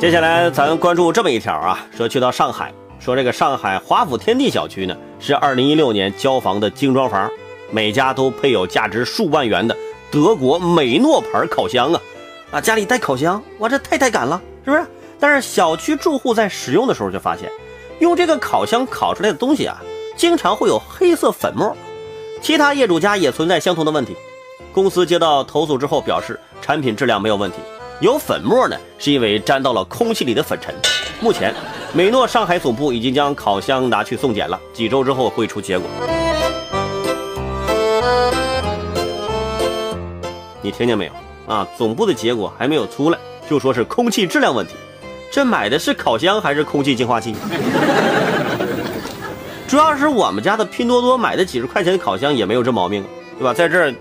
接下来咱关注这么一条啊，说去到上海，说这个上海华府天地小区呢是2016年交房的精装房，每家都配有价值数万元的德国美诺牌烤箱啊，啊家里带烤箱，哇这太带感了，是不是？但是小区住户在使用的时候就发现，用这个烤箱烤出来的东西啊，经常会有黑色粉末，其他业主家也存在相同的问题。公司接到投诉之后表示，产品质量没有问题。有粉末呢，是因为沾到了空气里的粉尘。目前，美诺上海总部已经将烤箱拿去送检了，几周之后会出结果。你听见没有啊？总部的结果还没有出来，就说是空气质量问题。这买的是烤箱还是空气净化器？主要是我们家的拼多多买的几十块钱的烤箱也没有这毛病，对吧？在这儿